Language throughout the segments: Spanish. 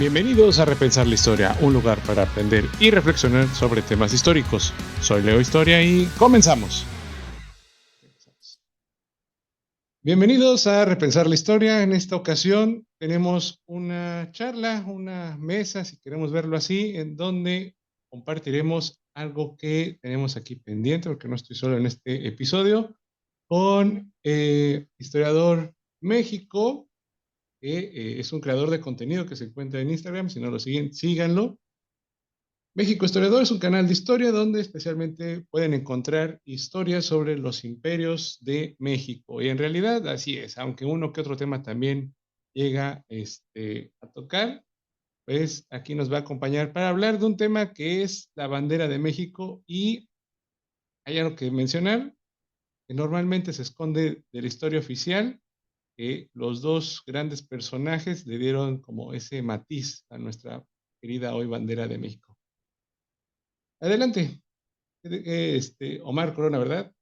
Bienvenidos a Repensar la Historia, un lugar para aprender y reflexionar sobre temas históricos. Soy Leo Historia y comenzamos. Bienvenidos a Repensar la Historia. En esta ocasión tenemos una charla, una mesa, si queremos verlo así, en donde compartiremos algo que tenemos aquí pendiente, porque no estoy solo en este episodio, con eh, historiador México, que eh, es un creador de contenido que se encuentra en Instagram. Si no lo siguen, síganlo. México Historiador es un canal de historia donde especialmente pueden encontrar historias sobre los imperios de México. Y en realidad así es, aunque uno que otro tema también llega este, a tocar, pues aquí nos va a acompañar para hablar de un tema que es la bandera de México y hay algo que mencionar, que normalmente se esconde de la historia oficial los dos grandes personajes le dieron como ese matiz a nuestra querida hoy bandera de México. Adelante, este, Omar Corona, ¿verdad?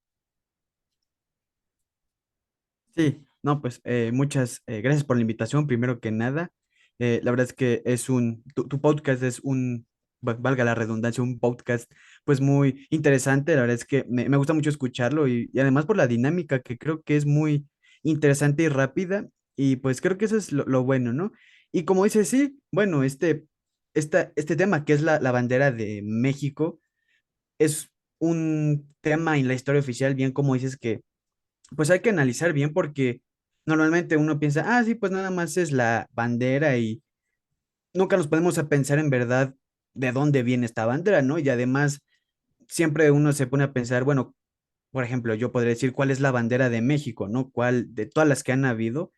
Sí, no, pues eh, muchas eh, gracias por la invitación, primero que nada. Eh, la verdad es que es un, tu, podcast es un, valga la redundancia, un podcast pues muy interesante. La verdad es que me, gusta mucho escucharlo y, además por la dinámica que creo que es muy, interesante y rápida. Y pues creo que eso es lo, bueno, ¿no? Y como dice, sí, bueno, este, esta, este tema que es la, la bandera de México es un tema en la historia oficial, bien como dices que pues hay que analizar bien porque normalmente uno piensa, ah, sí, pues nada más es la bandera y nunca nos podemos a pensar en verdad de dónde viene esta bandera, ¿no? Y además siempre uno se pone a pensar, bueno, por ejemplo, yo podría decir cuál es la bandera de México, ¿no? ¿Cuál de todas las que han habido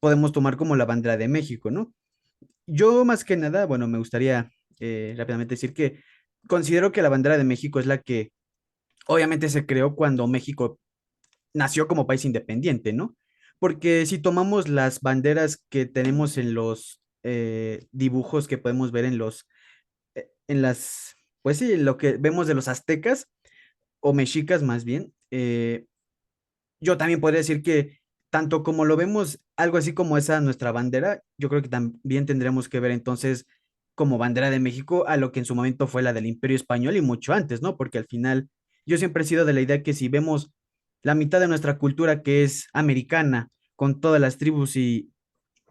podemos tomar como la bandera de México, ¿no? Yo más que nada, bueno, me gustaría eh, rápidamente decir que considero que la bandera de México es la que obviamente se creó cuando México nació como país independiente, ¿no? Porque si tomamos las banderas que tenemos en los eh, dibujos que podemos ver en los, eh, en las, pues sí, lo que vemos de los aztecas, o mexicas más bien, eh, yo también podría decir que tanto como lo vemos algo así como esa nuestra bandera, yo creo que también tendremos que ver entonces como bandera de México a lo que en su momento fue la del Imperio Español y mucho antes, ¿no? Porque al final yo siempre he sido de la idea que si vemos la mitad de nuestra cultura que es americana, con todas las tribus y,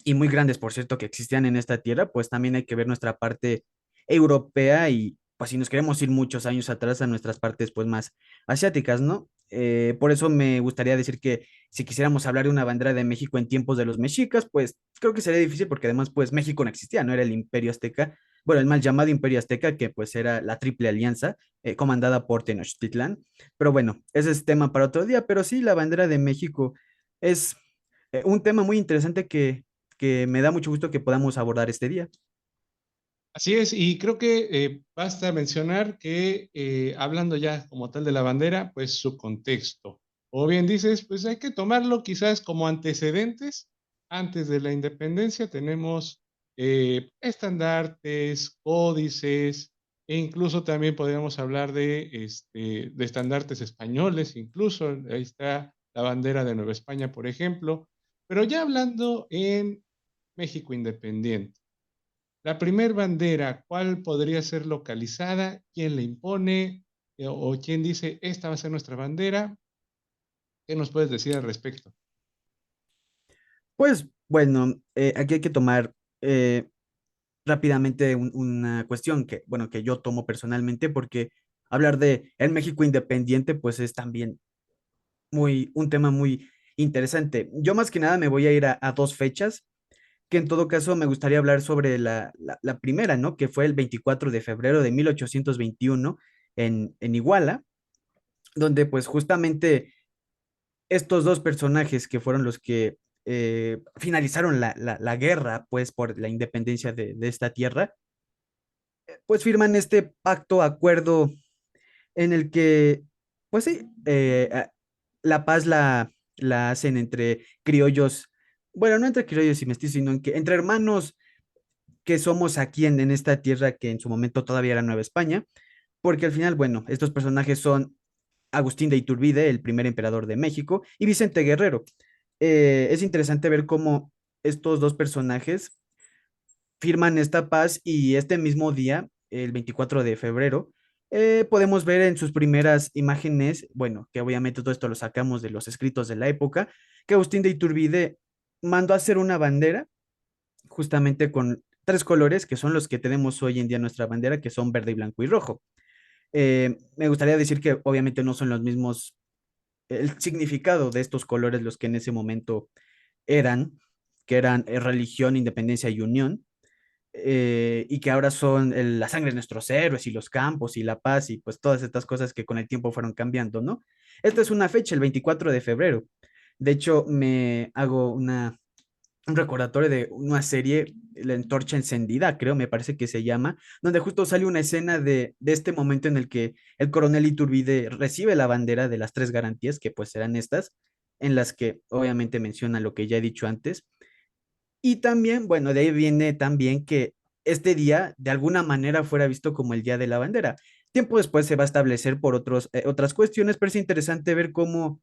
y muy grandes, por cierto, que existían en esta tierra, pues también hay que ver nuestra parte europea y, pues si nos queremos ir muchos años atrás a nuestras partes pues más asiáticas, ¿no? Eh, por eso me gustaría decir que si quisiéramos hablar de una bandera de México en tiempos de los mexicas, pues creo que sería difícil porque además pues México no existía, no era el imperio azteca, bueno, el mal llamado imperio azteca que pues era la triple alianza eh, comandada por Tenochtitlán, pero bueno, ese es tema para otro día, pero sí, la bandera de México es eh, un tema muy interesante que, que me da mucho gusto que podamos abordar este día. Así es, y creo que eh, basta mencionar que eh, hablando ya como tal de la bandera, pues su contexto. O bien dices, pues hay que tomarlo quizás como antecedentes. Antes de la independencia tenemos eh, estandartes, códices, e incluso también podríamos hablar de, este, de estandartes españoles, incluso ahí está la bandera de Nueva España, por ejemplo. Pero ya hablando en México independiente. La primer bandera, ¿cuál podría ser localizada? ¿Quién la impone? Eh, ¿O quién dice, esta va a ser nuestra bandera? ¿Qué nos puedes decir al respecto? Pues bueno, eh, aquí hay que tomar eh, rápidamente una cuestión que, bueno, que yo tomo personalmente porque hablar de el México independiente, pues es también muy, un tema muy interesante. Yo más que nada me voy a ir a dos fechas que en todo caso me gustaría hablar sobre la, primera, ¿no? Que fue el 24 de febrero de 1821 en, en Iguala, donde pues justamente estos dos personajes que fueron los que eh, finalizaron la, guerra, pues, por la independencia de, esta tierra, pues firman este pacto, acuerdo en el que, pues sí, eh, la paz la, la hacen entre criollos bueno, no entre criollos y mestizos, sino que, entre hermanos que somos aquí en, en esta tierra que en su momento todavía era Nueva España, porque al final, bueno, estos personajes son Agustín de Iturbide, el primer emperador de México, y Vicente Guerrero. Eh, es interesante ver cómo estos dos personajes firman esta paz y este mismo día, el 24 de febrero, eh, podemos ver en sus primeras imágenes, bueno, que obviamente todo esto lo sacamos de los escritos de la época, que Agustín de Iturbide mandó a hacer una bandera justamente con tres colores que son los que tenemos hoy en día en nuestra bandera, que son verde blanco y rojo. Eh, me gustaría decir que obviamente no son los mismos, el significado de estos colores los que en ese momento eran, que eran eh, religión, independencia y unión, eh, y que ahora son la sangre de nuestros héroes y los campos y la paz y pues todas estas cosas que con el tiempo fueron cambiando, ¿no? Esta es una fecha, el 24 de febrero. De hecho, me hago una, un recordatorio de una serie, La Antorcha Encendida, creo, me parece que se llama, donde justo sale una escena de, de este momento en el que el coronel Iturbide recibe la bandera de las tres garantías, que pues serán estas, en las que obviamente menciona lo que ya he dicho antes, y también, bueno, de ahí viene también que este día de alguna manera fuera visto como el Día de la Bandera. Tiempo después se va a establecer por otros, eh, otras cuestiones, pero es interesante ver cómo,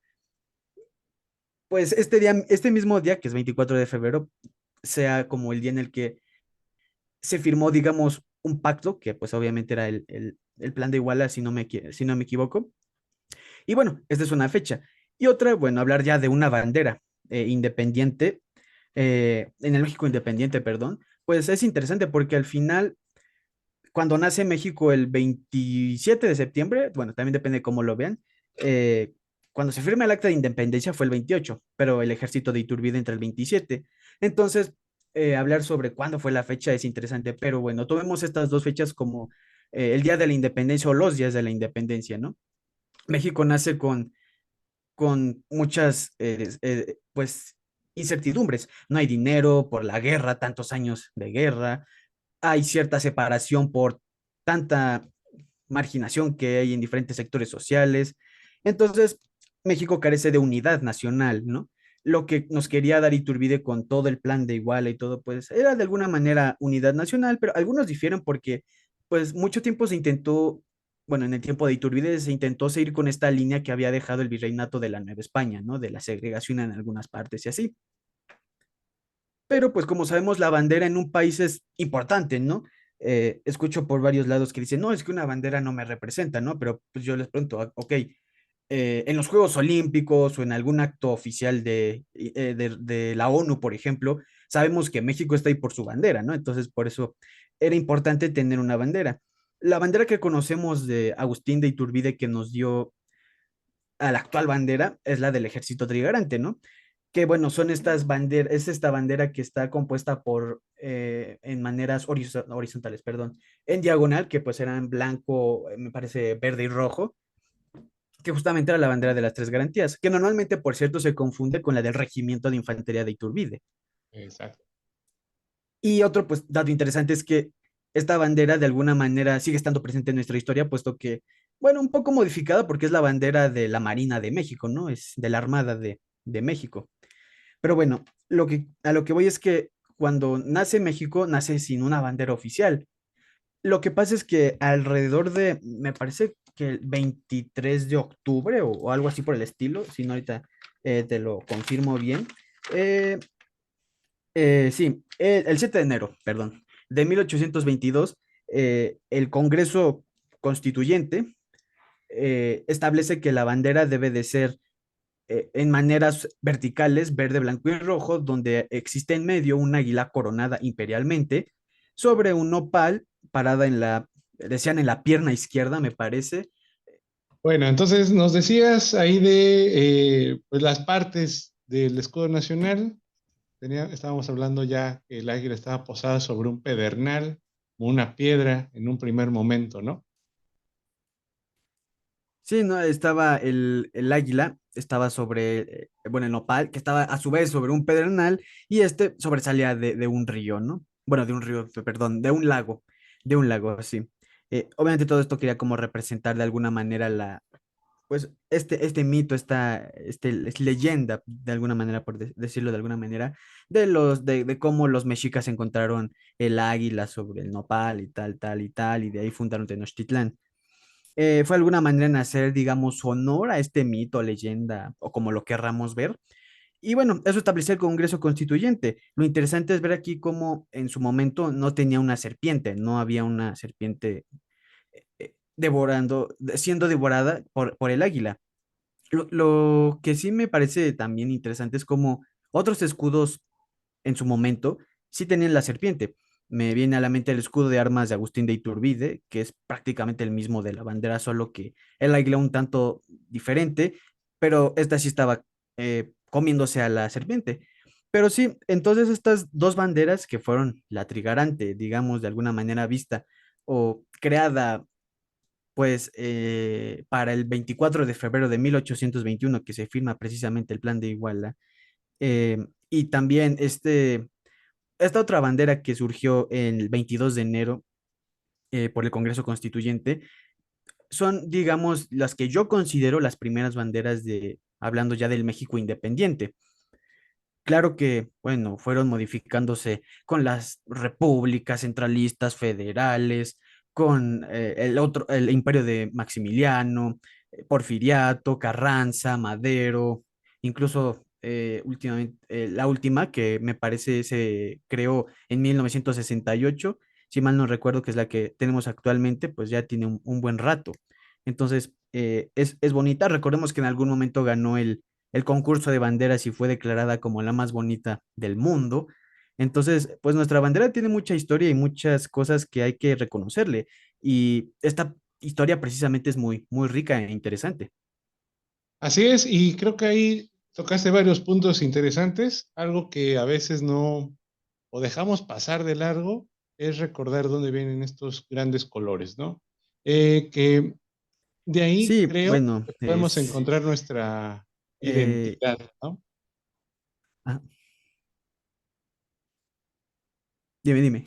pues este día, este mismo día, que es 24 de febrero, sea como el día en el que se firmó, digamos, un pacto, que pues obviamente era el, el, plan de Iguala, si no, me, si no me equivoco. Y bueno, esta es una fecha. Y otra, bueno, hablar ya de una bandera eh, independiente eh, en el México independiente, perdón, pues es interesante porque al final, cuando nace México el 27 de septiembre, bueno, también depende de cómo lo vean, eh, cuando se firma el acta de independencia fue el 28, pero el ejército de Iturbide entre el 27. Entonces, eh, hablar sobre cuándo fue la fecha es interesante, pero bueno, tomemos estas dos fechas como el día de la independencia o los días de la independencia, ¿no? México nace con, con muchas, pues, incertidumbres. No hay dinero por la guerra, tantos años de guerra. Hay cierta separación por tanta marginación que hay en diferentes sectores sociales. Entonces, México carece de unidad nacional, ¿no? Lo que nos quería dar Iturbide con todo el plan de Iguala y todo, pues era de alguna manera unidad nacional, pero algunos difieren porque, pues, mucho tiempo se intentó, bueno, en el tiempo de Iturbide se intentó seguir con esta línea que había dejado el virreinato de la Nueva España, ¿no? De la segregación en algunas partes y así pero pues como sabemos la bandera en un país es importante, ¿no? Eh, escucho por varios lados que dicen, no, es que una bandera no me representa, ¿no? Pero pues yo les pregunto, ah, ok, eh, en los Juegos Olímpicos o en algún acto oficial de, eh, de, de, la ONU, por ejemplo, sabemos que México está ahí por su bandera, ¿no? Entonces, por eso era importante tener una bandera. La bandera que conocemos de Agustín de Iturbide que nos dio a la actual bandera es la del ejército trigarante, ¿no? que bueno, son estas banderas, es esta bandera que está compuesta por, eh, en maneras horizontales, perdón, en diagonal, que pues eran blanco, eh, me parece verde y rojo, que justamente era la bandera de las tres garantías, que normalmente, por cierto, se confunde con la del Regimiento de Infantería de Iturbide. Exacto. Y otro, pues, dato interesante es que esta bandera de alguna manera sigue estando presente en nuestra historia, puesto que, bueno, un poco modificada porque es la bandera de la Marina de México, ¿no? Es de la Armada de, de México. Pero bueno, lo que, a lo que voy es que cuando nace México, nace sin una bandera oficial. Lo que pasa es que alrededor de, me parece que el 23 de octubre o, algo así por el estilo, si no ahorita eh, te lo confirmo bien. Eh, eh, sí, el, 7 de enero, perdón, de 1822, el Congreso Constituyente establece que la bandera debe de ser en maneras verticales, verde, blanco y rojo, donde existe en medio un águila coronada imperialmente sobre un nopal parada en la, decían en la pierna izquierda, me parece. Bueno, entonces nos decías ahí de eh, pues las partes del escudo nacional. Tenía, estábamos hablando ya que el águila estaba posada sobre un pedernal, una piedra en un primer momento, ¿no? Sí, no, estaba el, el águila, estaba sobre, eh, bueno, el nopal, que estaba a su vez sobre un pedernal, y este sobresalía de, de un río, ¿no? Bueno, de un río, perdón, de un lago, de un lago, sí. Eh, obviamente todo esto quería como representar de alguna manera la, pues, este, este mito, esta, este, leyenda, de alguna manera, por decirlo de alguna manera, de los, de, de cómo los mexicas encontraron el águila sobre el nopal y tal, tal y tal, y de ahí fundaron Tenochtitlán. Eh, fue alguna manera en hacer, digamos, honor a este mito, leyenda o como lo querramos ver. Y bueno, eso establecía el Congreso Constituyente. Lo interesante es ver aquí cómo en su momento no tenía una serpiente, no había una serpiente eh, devorando, siendo devorada por, por el águila. Lo, lo que sí me parece también interesante es cómo otros escudos en su momento sí tenían la serpiente. Me viene a la mente el escudo de armas de Agustín de Iturbide, que es prácticamente el mismo de la bandera, solo que el águila un tanto diferente, pero esta sí estaba eh, comiéndose a la serpiente. Pero sí, entonces estas dos banderas que fueron la trigarante, digamos, de alguna manera vista o creada, pues, eh, para el 24 de febrero de 1821, que se firma precisamente el plan de Iguala, eh, y también este, esta otra bandera que surgió el 22 de enero eh, por el Congreso Constituyente, son, digamos, las que yo considero las primeras banderas de, hablando ya del México independiente. Claro que, bueno, fueron modificándose con las repúblicas centralistas federales, con eh, el otro, el imperio de Maximiliano, eh, Porfiriato, Carranza, Madero, incluso eh, últimamente, la última que me parece se creó en 1968, si mal no recuerdo que es la que tenemos actualmente, pues ya tiene un, un buen rato. Entonces, eh, es, es, bonita. Recordemos que en algún momento ganó el, el concurso de banderas y fue declarada como la más bonita del mundo. Entonces, pues nuestra bandera tiene mucha historia y muchas cosas que hay que reconocerle. Y esta historia precisamente es muy, muy rica e interesante. Así es, y creo que ahí tocaste varios puntos interesantes. Algo que a veces no o dejamos pasar de largo es recordar dónde vienen estos grandes colores, ¿no? Eh, que de ahí Sí, creo bueno, que podemos es... encontrar nuestra eh, identidad, ¿no? ah, dime, dime.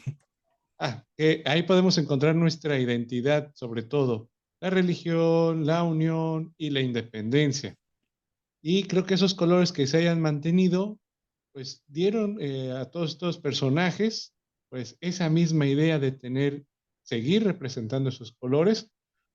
Ah, ahí podemos encontrar nuestra identidad, sobre todo la religión, la unión y la independencia. Y creo que esos colores que se hayan mantenido, pues dieron eh, a todos estos personajes, pues esa misma idea de tener, seguir representando esos colores,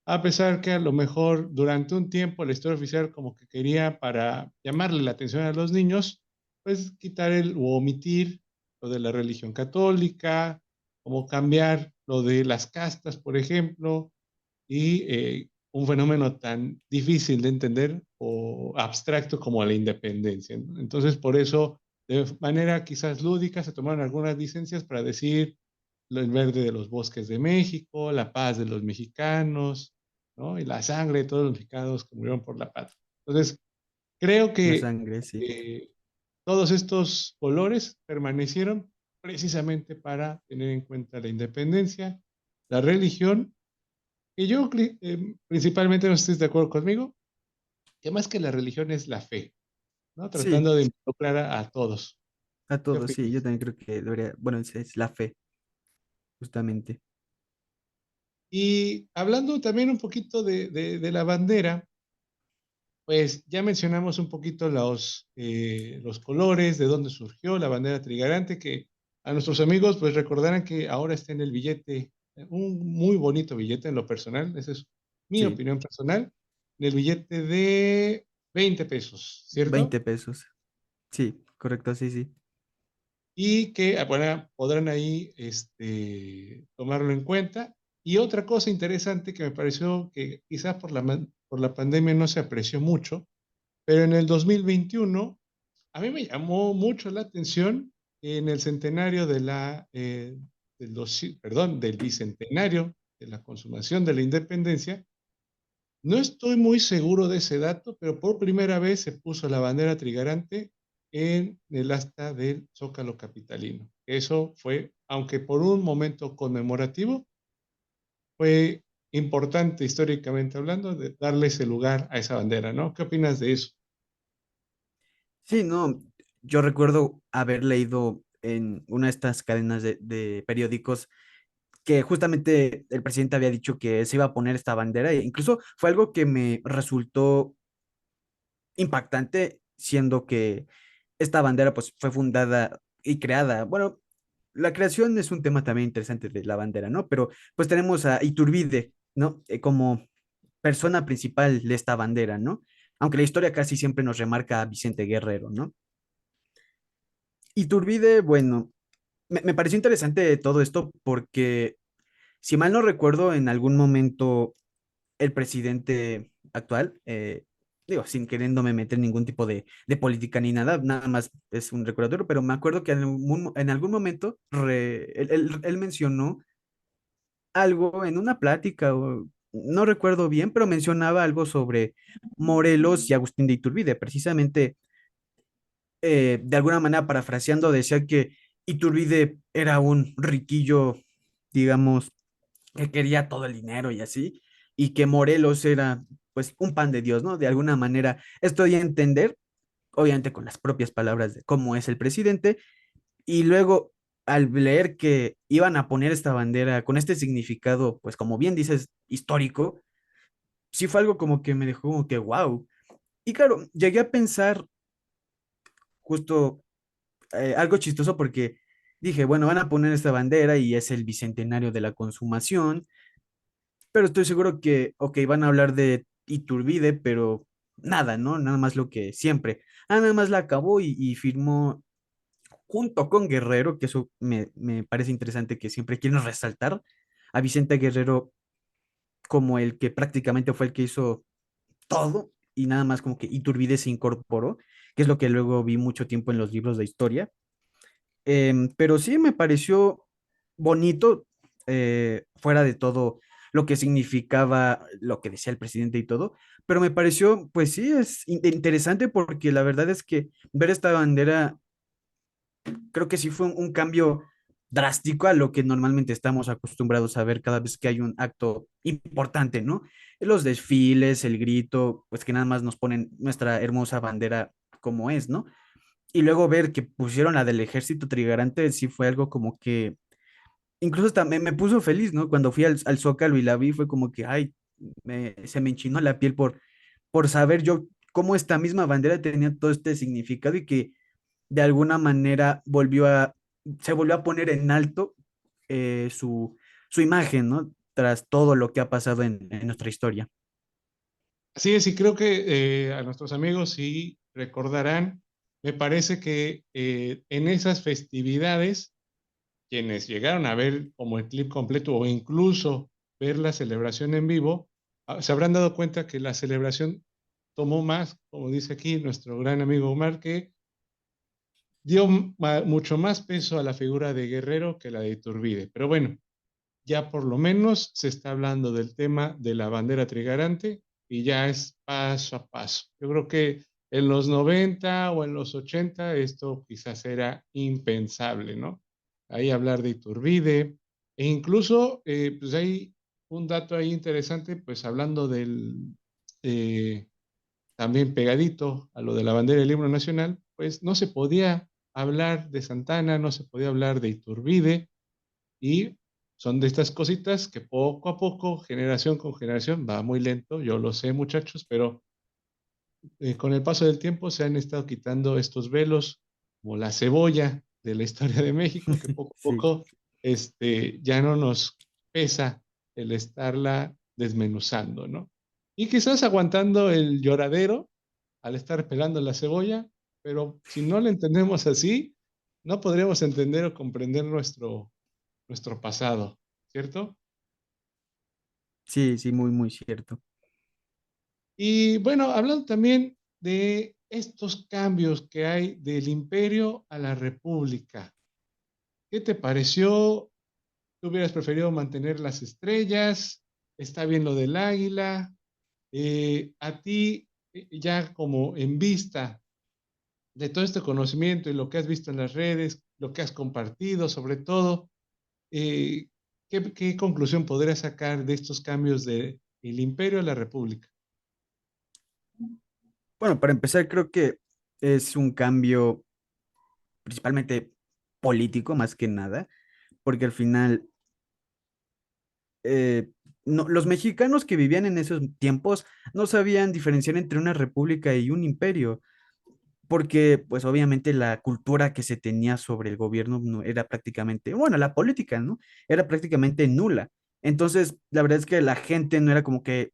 a pesar que a lo mejor durante un tiempo la historia oficial como que quería para llamarle la atención a los niños, pues quitar el o omitir lo de la religión católica, como cambiar lo de las castas, por ejemplo, y eh, un fenómeno tan difícil de entender o abstracto como la independencia. Entonces, por eso, de manera quizás lúdica, se tomaron algunas licencias para decir el verde de los bosques de México, la paz de los mexicanos, ¿no? Y la sangre de todos los mexicanos que murieron por la paz. Entonces, creo La que sangre, sí. eh, todos estos colores permanecieron precisamente para tener en cuenta la independencia, la religión, y yo eh, principalmente, no estés de acuerdo conmigo, que más que la religión es la fe, ¿no? Sí, Tratando de involucrar a, a todos. a ¿Qué todos, sí, yo también creo que debería, bueno, es, es la fe, justamente. Y hablando también un poquito de, de, de la bandera, Pues ya mencionamos un poquito los, eh, los colores, de dónde surgió la bandera trigarante, que a nuestros amigos pues recordarán que ahora está en el billete, un muy bonito billete en lo personal, esa es mi Sí, opinión personal, en el billete de 20 pesos, ¿cierto? 20 pesos. Sí, correcto, sí, sí. y que ah, bueno, podrán ahí este, tomarlo en cuenta. Y otra cosa interesante que me pareció que quizás por la, por la pandemia no se apreció mucho, pero en el 2021 a mí me llamó mucho la atención en el centenario eh, del, del bicentenario de la consumación de la independencia, no estoy muy seguro de ese dato, pero por primera vez se puso la bandera trigarante en el asta del Zócalo capitalino. Eso fue, aunque por un momento conmemorativo, fue importante históricamente hablando de darle ese lugar a esa bandera, ¿no? ¿Qué opinas de eso? Sí, no, yo recuerdo haber leído en una de estas cadenas de, periódicos que justamente el presidente había dicho que se iba a poner esta bandera e incluso fue algo que me resultó impactante, siendo que esta bandera pues fue fundada y creada, bueno, la creación es un tema también interesante de la bandera, ¿no? Pero pues tenemos a Iturbide, ¿no? Eh, como persona principal de esta bandera, ¿no? Aunque la historia casi siempre nos remarca a Vicente Guerrero, ¿no? Iturbide, bueno, me, me pareció interesante todo esto porque, si mal no recuerdo, en algún momento el presidente actual, eh, digo, sin queriéndome meter ningún tipo de, de política ni nada, nada más es un recordatorio, pero me acuerdo que en algún, en algún momento él, mencionó algo en una plática, no recuerdo bien, pero mencionaba algo sobre Morelos y Agustín de Iturbide, precisamente eh, de alguna manera parafraseando, decía que Iturbide era un riquillo, digamos, que quería todo el dinero y así, y que Morelos era pues un pan de Dios, ¿no? De alguna manera, esto de entender, obviamente con las propias palabras de cómo es el presidente, y luego al leer que iban a poner esta bandera con este significado, pues como bien dices, histórico, sí fue algo como que me dejó como que wow. Y claro, llegué a pensar justo eh, algo chistoso porque dije, bueno, van a poner esta bandera y es el bicentenario de la consumación, pero estoy seguro que, ok, van a hablar de Iturbide, pero nada, ¿no? Nada más lo que siempre. Ah, nada más la acabó y, firmó junto con Guerrero, que eso me, me parece interesante que siempre quieren resaltar a Vicente Guerrero como el que prácticamente fue el que hizo todo y nada más como que Iturbide se incorporó, que es lo que luego vi mucho tiempo en los libros de historia Em, pero sí me pareció bonito, eh, fuera de todo lo que significaba lo que decía el presidente y todo, pero me pareció, pues sí, es in- interesante porque la verdad es que ver esta bandera, creo que sí fue un, un cambio drástico a lo que normalmente estamos acostumbrados a ver cada vez que hay un acto importante, ¿no? Los desfiles, el grito, pues que nada más nos ponen nuestra hermosa bandera como es, ¿no? Y luego ver que pusieron la del ejército trigarante, sí fue algo como que, incluso también me puso feliz, ¿no? Cuando fui al, al Zócalo y la vi, fue como que, ay, se me enchinó la piel por, por saber yo cómo esta misma bandera tenía todo este significado y que de alguna manera volvió a, se volvió a poner en alto eh, su, su imagen, ¿no? Tras todo lo que ha pasado en, en nuestra historia. Así es, y creo que eh, a nuestros amigos sí recordarán, me parece que eh, en esas festividades, quienes llegaron a ver como el clip completo o incluso ver la celebración en vivo, ah, se habrán dado cuenta que la celebración tomó más, como dice aquí nuestro gran amigo Omar, que dio mucho más peso a la figura de Guerrero que la de Iturbide. Pero bueno, ya por lo menos se está hablando del tema de la bandera trigarante y ya es paso a paso. Yo creo que en los 90 o en los 80 esto quizás era impensable, ¿no? Ahí hablar de Iturbide e incluso eh, pues hay un dato ahí interesante, pues hablando del, eh, también pegadito a lo de la bandera del himno nacional, pues no se podía hablar de Santana, no se podía hablar de Iturbide, y son de estas cositas que poco a poco, generación con generación, va muy lento, yo lo sé muchachos, pero eh, con el paso del tiempo se han estado quitando estos velos como la cebolla de la historia de México, que poco a Sí, poco este, ya no nos pesa el estarla desmenuzando, ¿no? Y quizás aguantando el lloradero al estar pelando la cebolla, pero si no lo entendemos así, no podremos entender o comprender nuestro, nuestro pasado, ¿cierto? sí, sí, muy, muy cierto. Y bueno, hablando también de estos cambios que hay del imperio a la república, ¿qué te pareció? ¿Tú hubieras preferido mantener las estrellas? ¿Está bien lo del águila? Eh, a ti, eh, ya como en vista de todo este conocimiento y lo que has visto en las redes, lo que has compartido sobre todo, eh, ¿qué, qué conclusión podrías sacar de estos cambios del imperio a la república? Bueno, para empezar, creo que es un cambio principalmente político más que nada, porque al final eh, los mexicanos que vivían en esos tiempos no sabían diferenciar entre una república y un imperio, porque pues obviamente la cultura que se tenía sobre el gobierno no era prácticamente, bueno, la política, ¿no? Era prácticamente nula. Entonces, la verdad es que la gente no era como que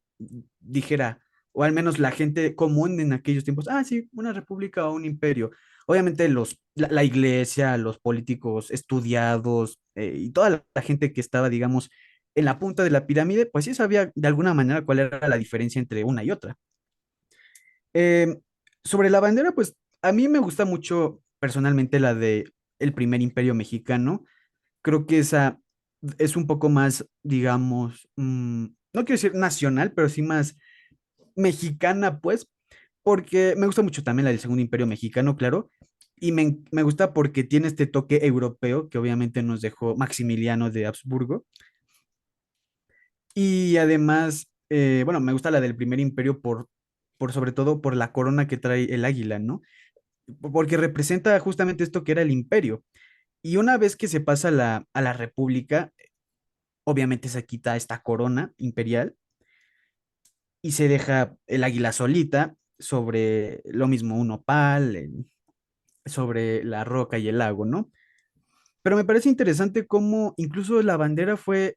dijera, o al menos la gente común en aquellos tiempos, ah, sí, una república o un imperio. obviamente los, la, iglesia, los políticos estudiados eh, y toda la, gente que estaba, digamos, en la punta de la pirámide, pues sí sabía de alguna manera cuál era la diferencia entre una y otra. Eh, sobre la bandera, pues a mí me gusta mucho personalmente la de primer imperio mexicano. Creo que esa es un poco más, digamos, mm, no quiero decir nacional, pero sí más mexicana, pues, porque me gusta mucho también la del segundo imperio mexicano, claro, y me, me gusta porque tiene este toque europeo que obviamente nos dejó Maximiliano de Habsburgo. Y además, eh, bueno, me gusta la del primer imperio por, por sobre todo por la corona que trae el águila, ¿no? Porque representa justamente esto que era el imperio. Y una vez que se pasa la, a la república, obviamente se quita esta corona imperial y se deja el águila solita sobre lo mismo un opal, sobre la roca y el lago, ¿no? Pero me parece interesante cómo incluso la bandera fue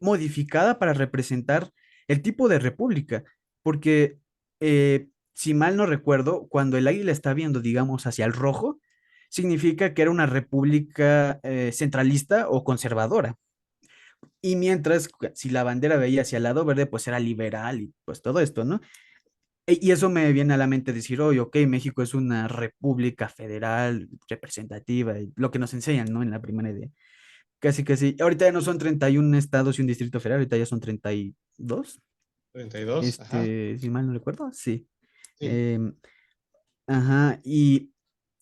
modificada para representar el tipo de república, porque eh, si mal no recuerdo, cuando el águila está viendo, digamos, hacia el rojo, significa que era una república eh, centralista o conservadora. Y mientras, si la bandera veía hacia el lado verde, pues era liberal y pues todo esto, ¿no? E, y eso me viene a la mente decir, oye, ok, México es una república federal representativa, lo que nos enseñan, ¿no? En la primera idea. Casi, casi. Ahorita ya no son 31 estados y un distrito federal, ahorita ya son 32. 32. Este, si mal no recuerdo, sí. Em, ajá, y,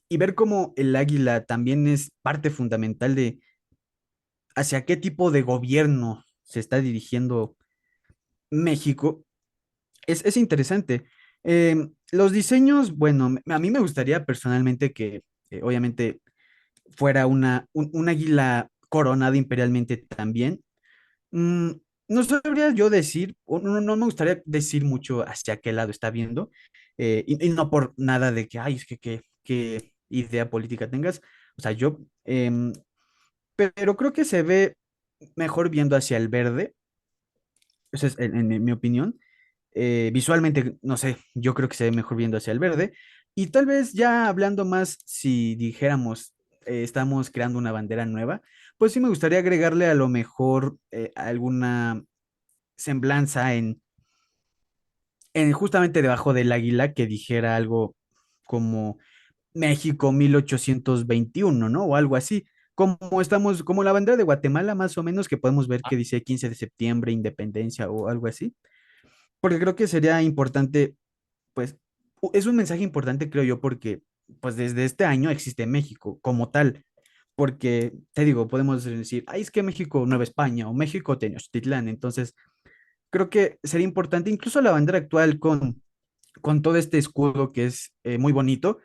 y ver cómo el águila también es parte fundamental de hacia qué tipo de gobierno se está dirigiendo México, es, es interesante. Em, los diseños, bueno, a mí me gustaría personalmente que, eh, obviamente, fuera una, un águila coronado imperialmente también. Mm, no sabría yo decir, no, no me gustaría decir mucho hacia qué lado está viendo, eh, y, no por nada de que, ay, es que qué idea política tengas. O sea, yo, em, pero creo que se ve mejor viendo hacia el verde. Esa es en, mi opinión. Eh, visualmente, no sé, yo creo que se ve mejor viendo hacia el verde. Y tal vez ya hablando más, si dijéramos, eh, estamos creando una bandera nueva, pues sí me gustaría agregarle a lo mejor eh, alguna semblanza en, en justamente debajo del águila que dijera algo como México 1821, ¿no? O algo así. Como estamos, como la bandera de Guatemala, más o menos, que podemos ver que dice 15 de septiembre, independencia o algo así. Porque creo que sería importante, pues, es un mensaje importante, creo yo, porque, pues, desde este año existe México como tal porque te digo, podemos decir, ay, es que México, Nueva España o México, Tenochtitlán. Entonces, creo que sería importante, incluso la bandera actual con, con todo este escudo que es eh, muy bonito,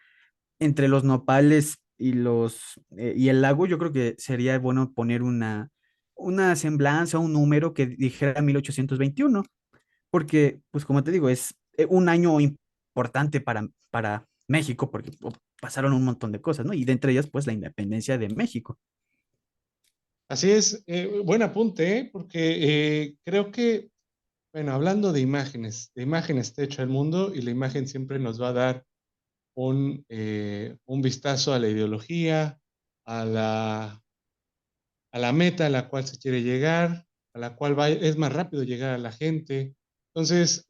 entre los nopales y, los, eh, y el lago, yo creo que sería bueno poner una, una semblanza, un número que dijera 1821, porque, pues como te digo, es eh, un año importante para, para México, porque pasaron un montón de cosas, ¿no? Y de entre ellas, pues, la independencia de México. Así es, eh, buen apunte, porque creo que, bueno, hablando de imágenes, de imágenes está hecho el mundo y la imagen siempre nos va a dar un, un vistazo a la ideología, a la, a la meta a la cual se quiere llegar, a la cual va, es más rápido llegar a la gente. Entonces,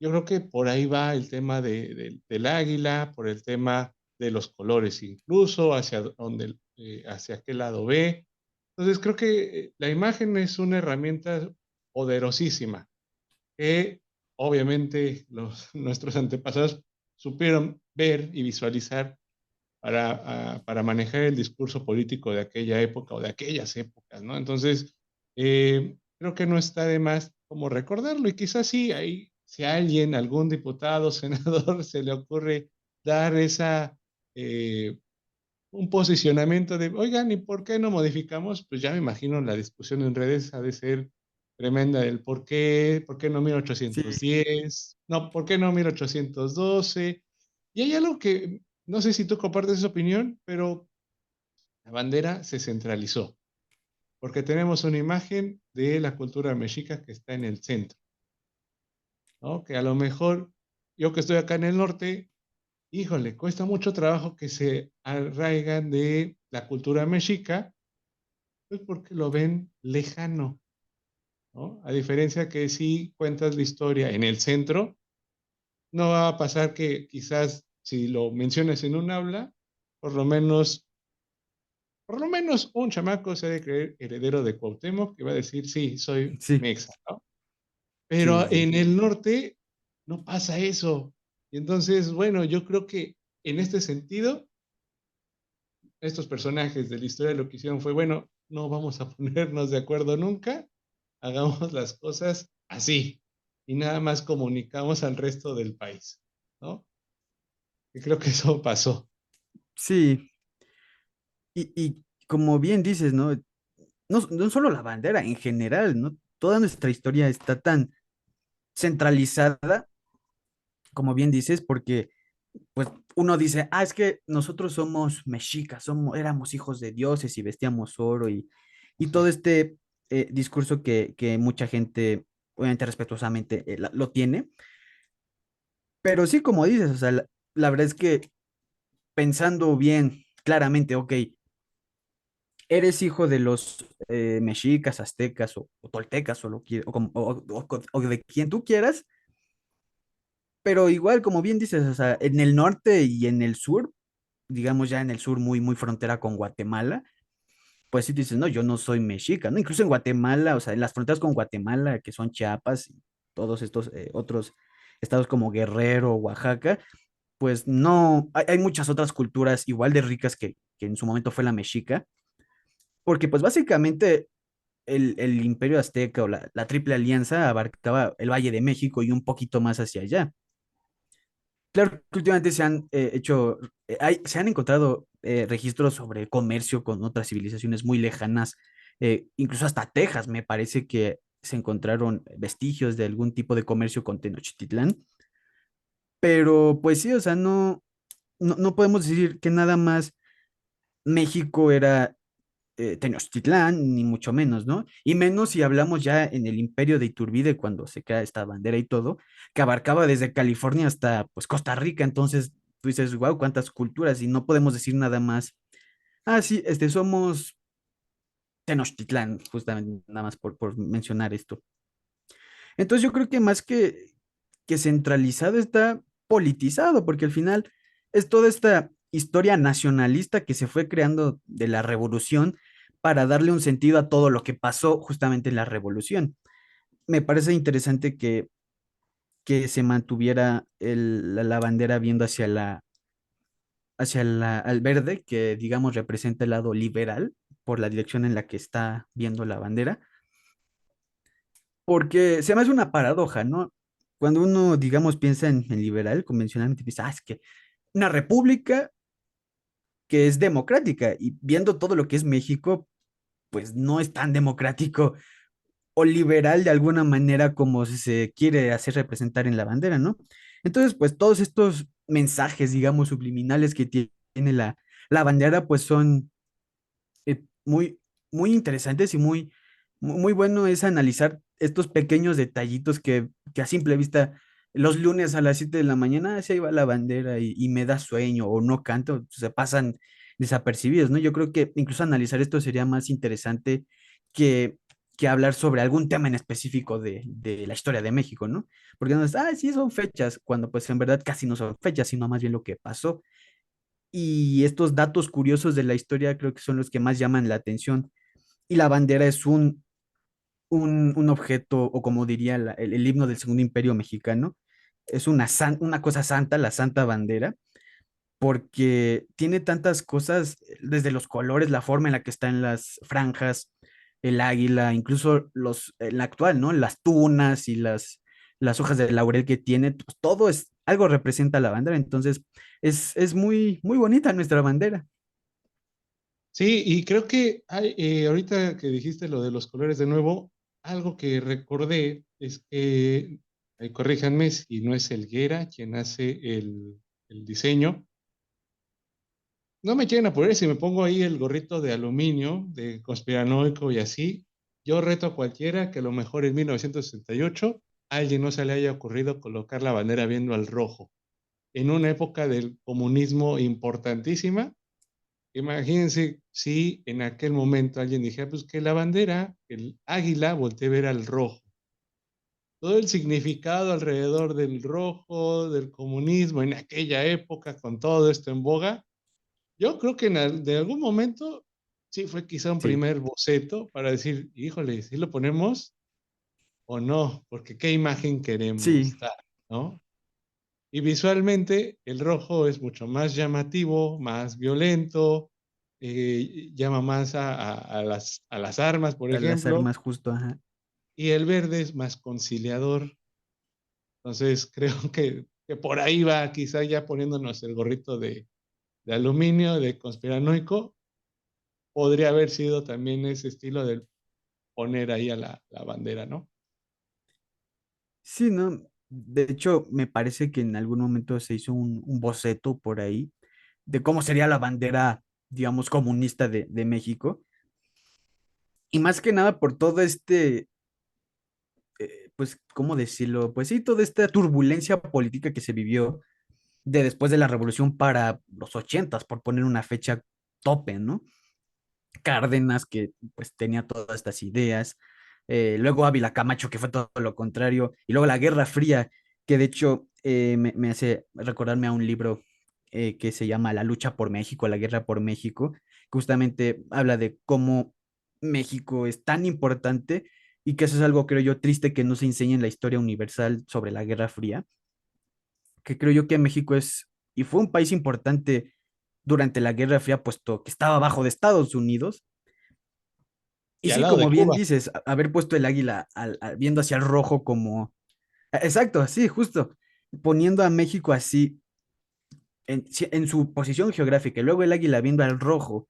yo creo que por ahí va el tema de, del águila, por el tema de los colores, incluso hacia, donde, eh, hacia qué lado ve. Entonces, creo que eh, la imagen es una herramienta poderosísima que obviamente los, nuestros antepasados supieron ver y visualizar para, para manejar el discurso político de aquella época o de aquellas épocas, ¿no? Entonces, eh, creo que no está de más como recordarlo y quizás sí, ahí si a alguien, algún diputado, senador, se le ocurre dar esa, eh, un posicionamiento de, oigan, ¿y por qué no modificamos? Pues ya me imagino la discusión en redes ha de ser tremenda del por qué, por qué no 1810, no, por qué no 1812. Y hay algo que, no sé si tú compartes esa opinión, pero la bandera se centralizó, porque tenemos una imagen de la cultura mexica que está en el centro. Que a lo mejor yo que estoy acá en el norte, híjole, cuesta mucho trabajo que se arraigan de la cultura mexica, pues porque lo ven lejano, ¿no? A diferencia que si cuentas la historia en el centro, no va a pasar que quizás si lo mencionas en un aula, por lo menos, por lo menos un chamaco se debe creer heredero de Cuauhtémoc que va a decir, sí, soy Sí, mexa, ¿no? sí, Pero sí. en el norte no pasa eso. Y entonces, bueno, yo creo que en este sentido, estos personajes de la historia lo que hicieron fue, bueno, no vamos a ponernos de acuerdo nunca, hagamos las cosas así y nada más comunicamos al resto del país, ¿no? Y creo que eso pasó. Sí, y, y como bien dices, ¿no? No, no solo la bandera, en general, ¿no? Toda nuestra historia está tan centralizada, como bien dices, porque pues uno dice, ah, es que nosotros somos mexicas, somos, éramos hijos de dioses y vestíamos oro y, y todo este eh, discurso que, mucha gente, obviamente respetuosamente, eh, lo tiene, pero sí, como dices, o sea, la, verdad es que pensando bien, claramente, ok, eres hijo de los eh, mexicas, aztecas o, toltecas o, lo, o- o de quien tú quieras, pero igual, como bien dices, o sea, en el norte y en el sur, digamos ya en el sur muy, muy frontera con Guatemala, pues sí dices, no, yo no soy mexica, ¿no? Incluso en Guatemala, o sea, en las fronteras con Guatemala, que son Chiapas y todos estos eh, otros estados como Guerrero, Oaxaca, pues no, hay, hay muchas otras culturas igual de ricas que, que en su momento fue la mexica, porque pues básicamente el, el imperio azteca o la, la Triple Alianza abarcaba el Valle de México y un poquito más hacia allá. Claro que últimamente se han eh, hecho, eh, hay- se han encontrado eh, registros sobre comercio con otras civilizaciones muy lejanas, incluso hasta Texas, me parece que se encontraron vestigios de algún tipo de comercio con Tenochtitlán, pero pues sí, o sea, no, no podemos decir que nada más México era eh, Tenochtitlán, ni mucho menos, ¿no? Y menos si hablamos ya en el imperio de Iturbide, cuando se crea esta bandera y todo, que abarcaba desde California hasta pues Costa Rica, entonces tú dices, wow, cuántas culturas, y no podemos decir nada más. Ah, sí, este, somos Tenochtitlán, justamente, nada más por, mencionar esto. Entonces yo creo que más que centralizado está politizado, porque al final es toda esta historia nacionalista que se fue creando de la revolución para darle un sentido a todo lo que pasó justamente en la revolución. Me parece interesante que, que se mantuviera la bandera viendo hacia la, hacia la, al verde, que digamos representa el lado liberal por la dirección en la que está viendo la bandera porque se me hace una paradoja, ¿no? Cuando uno, digamos, piensa en, en liberal, convencionalmente piensa, ah, es que una república que es democrática y viendo todo lo que es México, pues no es tan democrático o liberal de alguna manera como se quiere hacer representar en la bandera, ¿no? Entonces, pues todos estos mensajes, digamos, subliminales que tiene la, la bandera, pues son eh, muy, muy interesantes y muy, mu- muy bueno es analizar estos pequeños detallitos que, que a simple vista los lunes a las 7 de la mañana, se va la bandera y, y me da sueño o no canto, se pasan desapercibidos, ¿no? Yo creo que incluso analizar esto sería más interesante que, que hablar sobre algún tema en específico de, de la historia de México, ¿no? Porque no es, ah, sí, son fechas, cuando pues en verdad casi no son fechas, sino más bien lo que pasó. Y estos datos curiosos de la historia creo que son los que más llaman la atención. Y la bandera es un, un, un objeto, o como diría el, el himno del Segundo Imperio Mexicano, es una, una cosa santa, la santa bandera, porque tiene tantas cosas, desde los colores, la forma en la que están las franjas, el águila, incluso los, en la actual, ¿no? Las tunas y las, las hojas de laurel que tiene, pues, todo es, algo representa la bandera, entonces es, es muy, muy bonita nuestra bandera. Sí, y creo que hay, eh, ahorita que dijiste lo de los colores de nuevo, algo que recordé es que, corríjanme si no es Helguera quien hace el, diseño. No me lleguen a poner si me pongo ahí el gorrito de aluminio, de conspiranoico y así. Yo reto a cualquiera que a lo mejor en 1968 a alguien no se le haya ocurrido colocar la bandera viendo al rojo. en una época del comunismo importantísima. Imagínense si en aquel momento alguien dijera, pues que la bandera, el águila, voltee a ver al rojo. Todo el significado alrededor del rojo, del comunismo en aquella época, con todo esto en boga, yo creo que en de algún momento sí fue quizá un primer boceto para decir, híjole, si lo ponemos o no, porque qué imagen queremos dar, ¿no? Y visualmente el rojo es mucho más llamativo, más violento, eh, llama más a, las, a, las, armas, por ejemplo. A las armas, justo, ajá. Y el verde es más conciliador. Entonces creo que, que por ahí va, quizá ya poniéndonos el gorrito de, de aluminio, de conspiranoico, podría haber sido también ese estilo de poner ahí a la, la bandera, ¿no? Sí, no, de hecho, me parece que en algún momento se hizo un, boceto por ahí de cómo sería la bandera, digamos, comunista de, México. Y más que nada por todo este, pues, ¿cómo decirlo? Pues sí, toda esta turbulencia política que se vivió de después de la revolución para los ochentas, por poner una fecha tope, ¿no? Cárdenas, que pues tenía todas estas ideas, eh, luego Ávila Camacho, que fue todo lo contrario, y luego la Guerra Fría, que de hecho eh, me, hace recordarme a un libro eh, que se llama La lucha por México, la guerra por México, justamente habla de cómo México es tan importante y que eso es algo, creo yo, triste que no se enseñe en la historia universal sobre la Guerra Fría, que creo yo que México es y fue un país importante durante la Guerra Fría, puesto que estaba bajo de Estados Unidos, y, sí, como bien dices, haber puesto el águila viendo hacia el rojo como... E, exacto, sí, justo. Poniendo a México así en, su posición geográfica, y luego el águila viendo al rojo.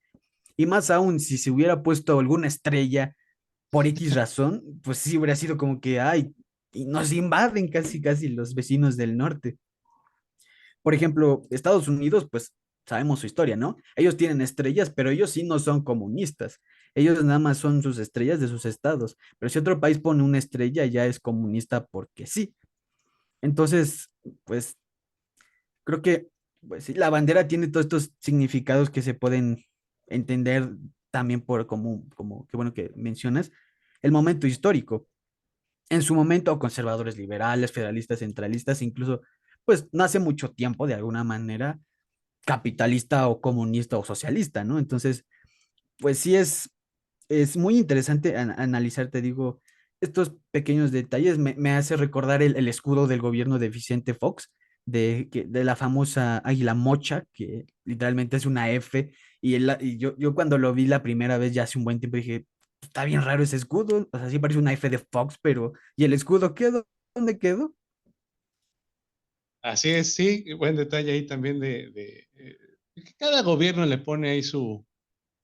Y más aún, si se hubiera puesto alguna estrella por X razón, pues sí hubiera sido como que, ay, y nos invaden casi, casi los vecinos del norte. Por ejemplo, Estados Unidos, pues sabemos su historia, ¿no? Ellos tienen estrellas, pero ellos sí no son comunistas. Ellos nada más son sus estrellas de sus estados. Pero si otro país pone una estrella, ya es comunista porque sí. Entonces, pues, creo que pues, la bandera tiene todos estos significados que se pueden entender también por como, como, qué bueno que mencionas, el momento histórico. En su momento, conservadores liberales, federalistas, centralistas, incluso, pues, no hace mucho tiempo, de alguna manera, capitalista o comunista o socialista, ¿no? Entonces, pues sí es es muy interesante analizar, te digo, estos pequeños detalles. Me, hace recordar el, escudo del gobierno de Vicente Fox, de, de la famosa águila mocha, que literalmente es una F. Y, y yo, yo cuando lo vi la primera vez, ya hace un buen tiempo, dije, está bien raro ese escudo. O sea, sí parece una F de Fox, pero ¿y el escudo quedó? ¿Dónde quedó? Así es, sí, buen detalle ahí también de, de, eh, que cada gobierno le pone ahí su,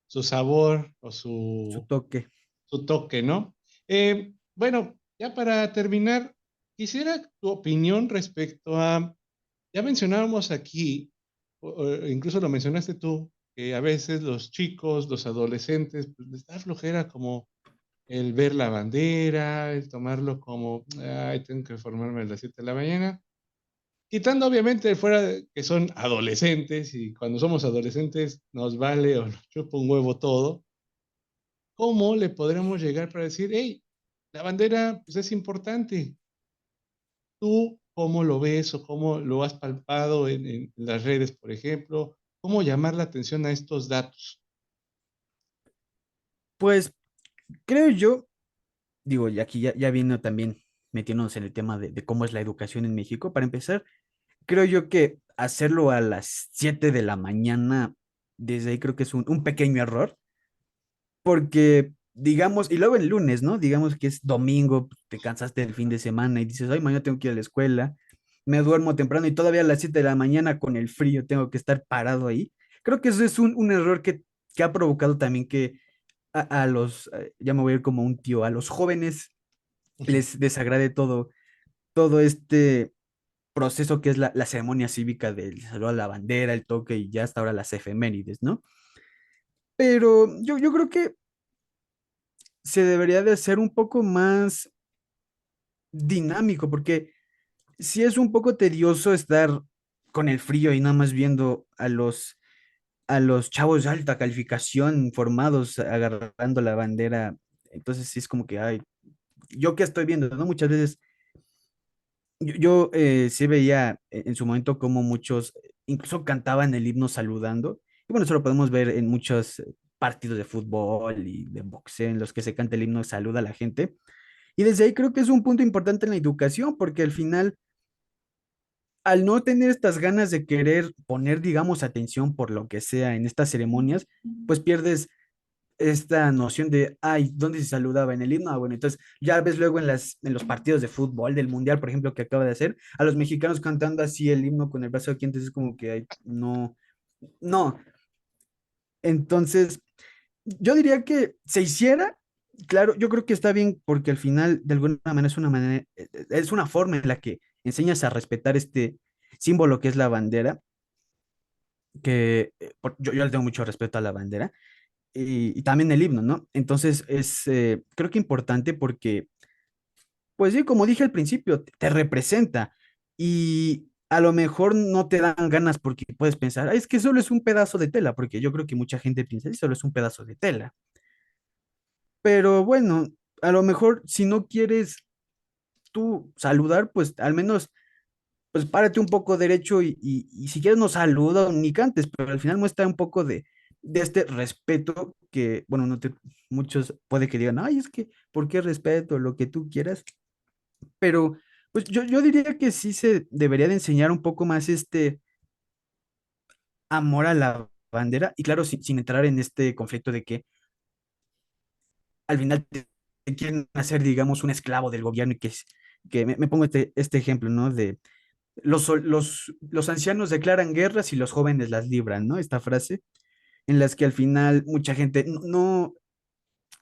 su sabor o su, toque. Su toque, ¿no? Eh, bueno, ya para terminar, quisiera tu opinión respecto a, ya mencionábamos aquí, incluso lo mencionaste tú, que a veces los chicos, los adolescentes, pues les da flojera como el ver la bandera, el tomarlo como, ay, tengo que formarme a las 7 de la mañana. Quitando obviamente fuera que son adolescentes y cuando somos adolescentes nos vale o nos chupa un huevo todo, ¿cómo le podremos llegar para decir, hey, la bandera pues, es importante? ¿Tú cómo lo ves o cómo lo has palpado en, las redes, por ejemplo? ¿Cómo llamar la atención a estos datos? Pues creo yo, digo, y aquí ya, ya viendo también metiéndonos en el tema de, cómo es la educación en México, para empezar, creo yo que hacerlo a las 7 de la mañana, desde ahí creo que es un, pequeño error, porque digamos, y luego el lunes, ¿no? Digamos que es domingo, te cansaste del fin de semana y dices, ay, mañana tengo que ir a la escuela, me duermo temprano y todavía a las 7 de la mañana con el frío tengo que estar parado ahí. Creo que eso es un, un error que, que, ha provocado también que a, a, los, eh, ya me voy a ir como un tío, a los jóvenes les desagrade todo, todo este proceso que es la, ceremonia cívica del saludo a la bandera, el toque y ya hasta ahora las efemérides, ¿no? Pero yo, yo creo que se debería de hacer un poco más dinámico, porque si es un poco tedioso estar con el frío y nada más viendo a los, a los chavos de alta calificación formados agarrando la bandera. Entonces sí es como que, ay, yo que estoy viendo, ¿no? Muchas veces yo, yo eh, sí veía en su momento como muchos incluso cantaban el himno saludando. Y bueno, eso lo podemos ver en muchos partidos de fútbol y de boxeo en los que se canta el himno saluda a la gente. Y desde ahí creo que es un punto importante en la educación, porque al final, al no tener estas ganas de querer poner, digamos, atención por lo que sea en estas ceremonias, pues pierdes esta noción de, ay, ¿dónde se saludaba en el himno? Ah, bueno, entonces ya ves luego en, las, en los partidos de fútbol del Mundial, por ejemplo, que acaba de hacer, a los mexicanos cantando así el himno con el brazo aquí, entonces es como que ay, no, no. Entonces, yo diría que se hiciera, claro, yo creo que está bien porque al final, de alguna manera, es una manera, eh, es una forma en la que enseñas a respetar este símbolo que es la bandera, que eh, yo, yo le tengo mucho respeto a la bandera, y, también el himno, ¿no? Entonces es, eh, creo que importante porque, pues sí, como dije al principio, te representa y a lo mejor no te dan ganas porque puedes pensar, es que solo es un pedazo de tela, porque yo creo que mucha gente piensa, solo es un pedazo de tela. Pero bueno, a lo mejor si no quieres tú saludar, pues al menos pues párate un poco derecho y, si quieres no saluda ni cantes, pero al final muestra un poco de, de este respeto que, bueno, no te, muchos puede que digan, ay, es que, ¿por qué respeto? Lo que tú quieras. Pero, pues yo, yo diría que sí se debería de enseñar un poco más este amor a la bandera y claro, sin, sin entrar en este conflicto de que al final te, quieren hacer, digamos, un esclavo del gobierno y que, que me, pongo este, este ejemplo, ¿no? De los, los, los ancianos declaran guerras y los jóvenes las libran, ¿no? Esta frase en las que al final mucha gente, no,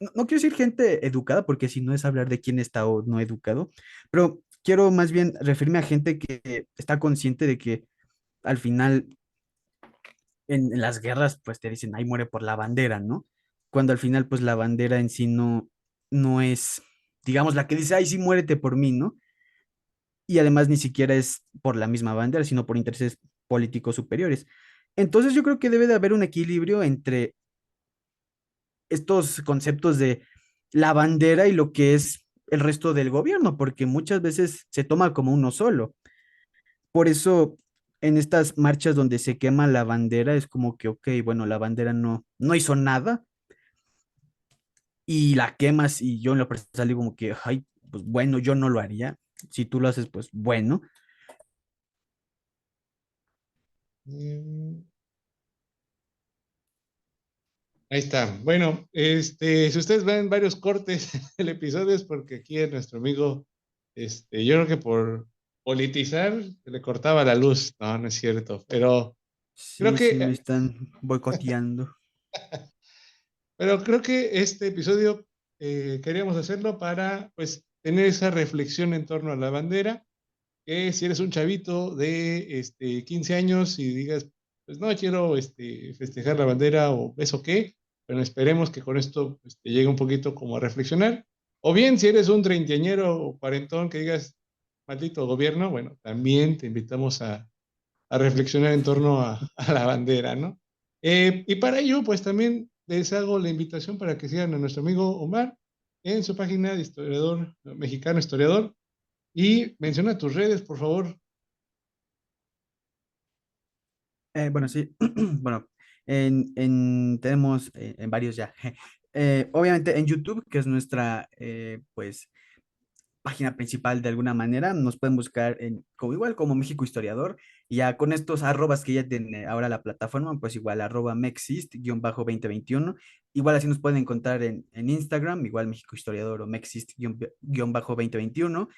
no, quiero decir gente educada, porque si no es hablar de quién está o no educado, pero quiero más bien referirme a gente que está consciente de que al final en, en las guerras pues te dicen, ahí muere por la bandera, ¿no? Cuando al final pues la bandera en sí no, no es, digamos, la que dice, ay, sí, muérete por mí, ¿no? Y además ni siquiera es por la misma bandera, sino por intereses políticos superiores. Entonces yo creo que debe de haber un equilibrio entre estos conceptos de la bandera y lo que es el resto del gobierno, porque muchas veces se toma como uno solo. Por eso en estas marchas donde se quema la bandera es como que, ok, bueno, la bandera no, no hizo nada y la quemas y yo en lo personal digo como que, ay, pues bueno, yo no lo haría. Si tú lo haces, pues bueno. Mm. Ahí está. Bueno, este, si ustedes ven varios cortes del episodio es porque aquí a nuestro amigo, este, yo creo que por politizar le cortaba la luz. No, no es cierto. Pero creo que me están boicoteando. pero creo que este episodio eh, queríamos hacerlo para, pues, tener esa reflexión en torno a la bandera que si eres un chavito de este, 15 años y digas, pues no quiero este, festejar la bandera o eso qué, pero esperemos que con esto pues, te llegue un poquito como a reflexionar. O bien, si eres un treintañero o cuarentón que digas, maldito gobierno, bueno, también te invitamos a, a reflexionar en torno a, a la bandera, ¿no? Eh, y para ello, pues también les hago la invitación para que sigan a nuestro amigo Omar en su página de historiador mexicano historiador y menciona tus redes, por favor. Eh, bueno, sí. bueno, en, en, tenemos eh, en varios ya. Eh, obviamente en YouTube, que es nuestra, pues, página principal de alguna manera, nos pueden buscar en, como igual como México Historiador, y ya con estos arrobas que ya tiene ahora la plataforma, pues igual arroba mexist-2021, igual así nos pueden encontrar en, en Instagram, igual México Historiador o mexist-2021,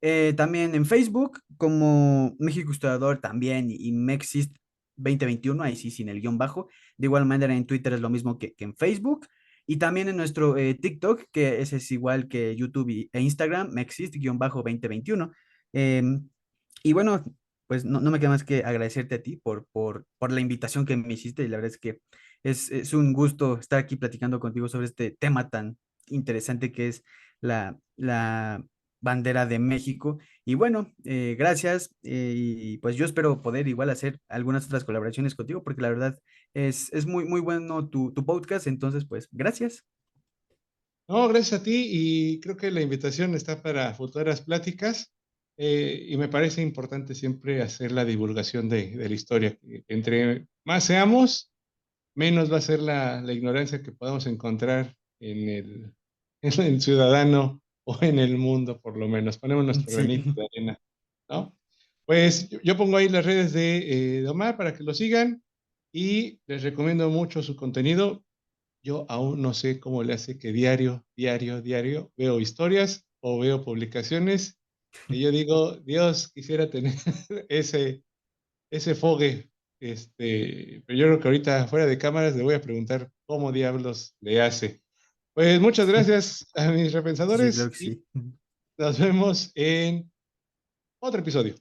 eh, también en Facebook, como México Historiador también y, Mexist 2021, ahí sí sin el guion bajo. De igual manera en Twitter es lo mismo que, en Facebook. Y también en nuestro eh, TikTok, que ese es igual que YouTube e Instagram, Mexist-2021. Em, y bueno, pues no, me queda más que agradecerte a ti por, por, por la invitación que me hiciste. Y la verdad es que es, es un gusto estar aquí platicando contigo sobre este tema tan interesante que es la, la bandera de México. Y bueno, eh, gracias. eh, y pues yo espero poder igual hacer algunas otras colaboraciones contigo, porque la verdad es, es muy, muy bueno tu, tu podcast. Entonces, pues gracias. No, gracias a ti y creo que la invitación está para futuras pláticas eh, y me parece importante siempre hacer la divulgación de, de la historia. Entre más seamos, menos va a ser la, la ignorancia que podamos encontrar en el, en el ciudadano o en el mundo, por lo menos. Ponemos nuestro Sí, granito de arena, ¿no? Pues yo, yo pongo ahí las redes de, eh, de Omar para que lo sigan y les recomiendo mucho su contenido. Yo aún no sé cómo le hace que diario, diario, diario veo historias o veo publicaciones y yo digo, Dios, quisiera tener ese, ese fogue, este, pero yo creo que ahorita fuera de cámaras le voy a preguntar cómo diablos le hace. Pues muchas gracias a mis repensadores sí. nos vemos en otro episodio.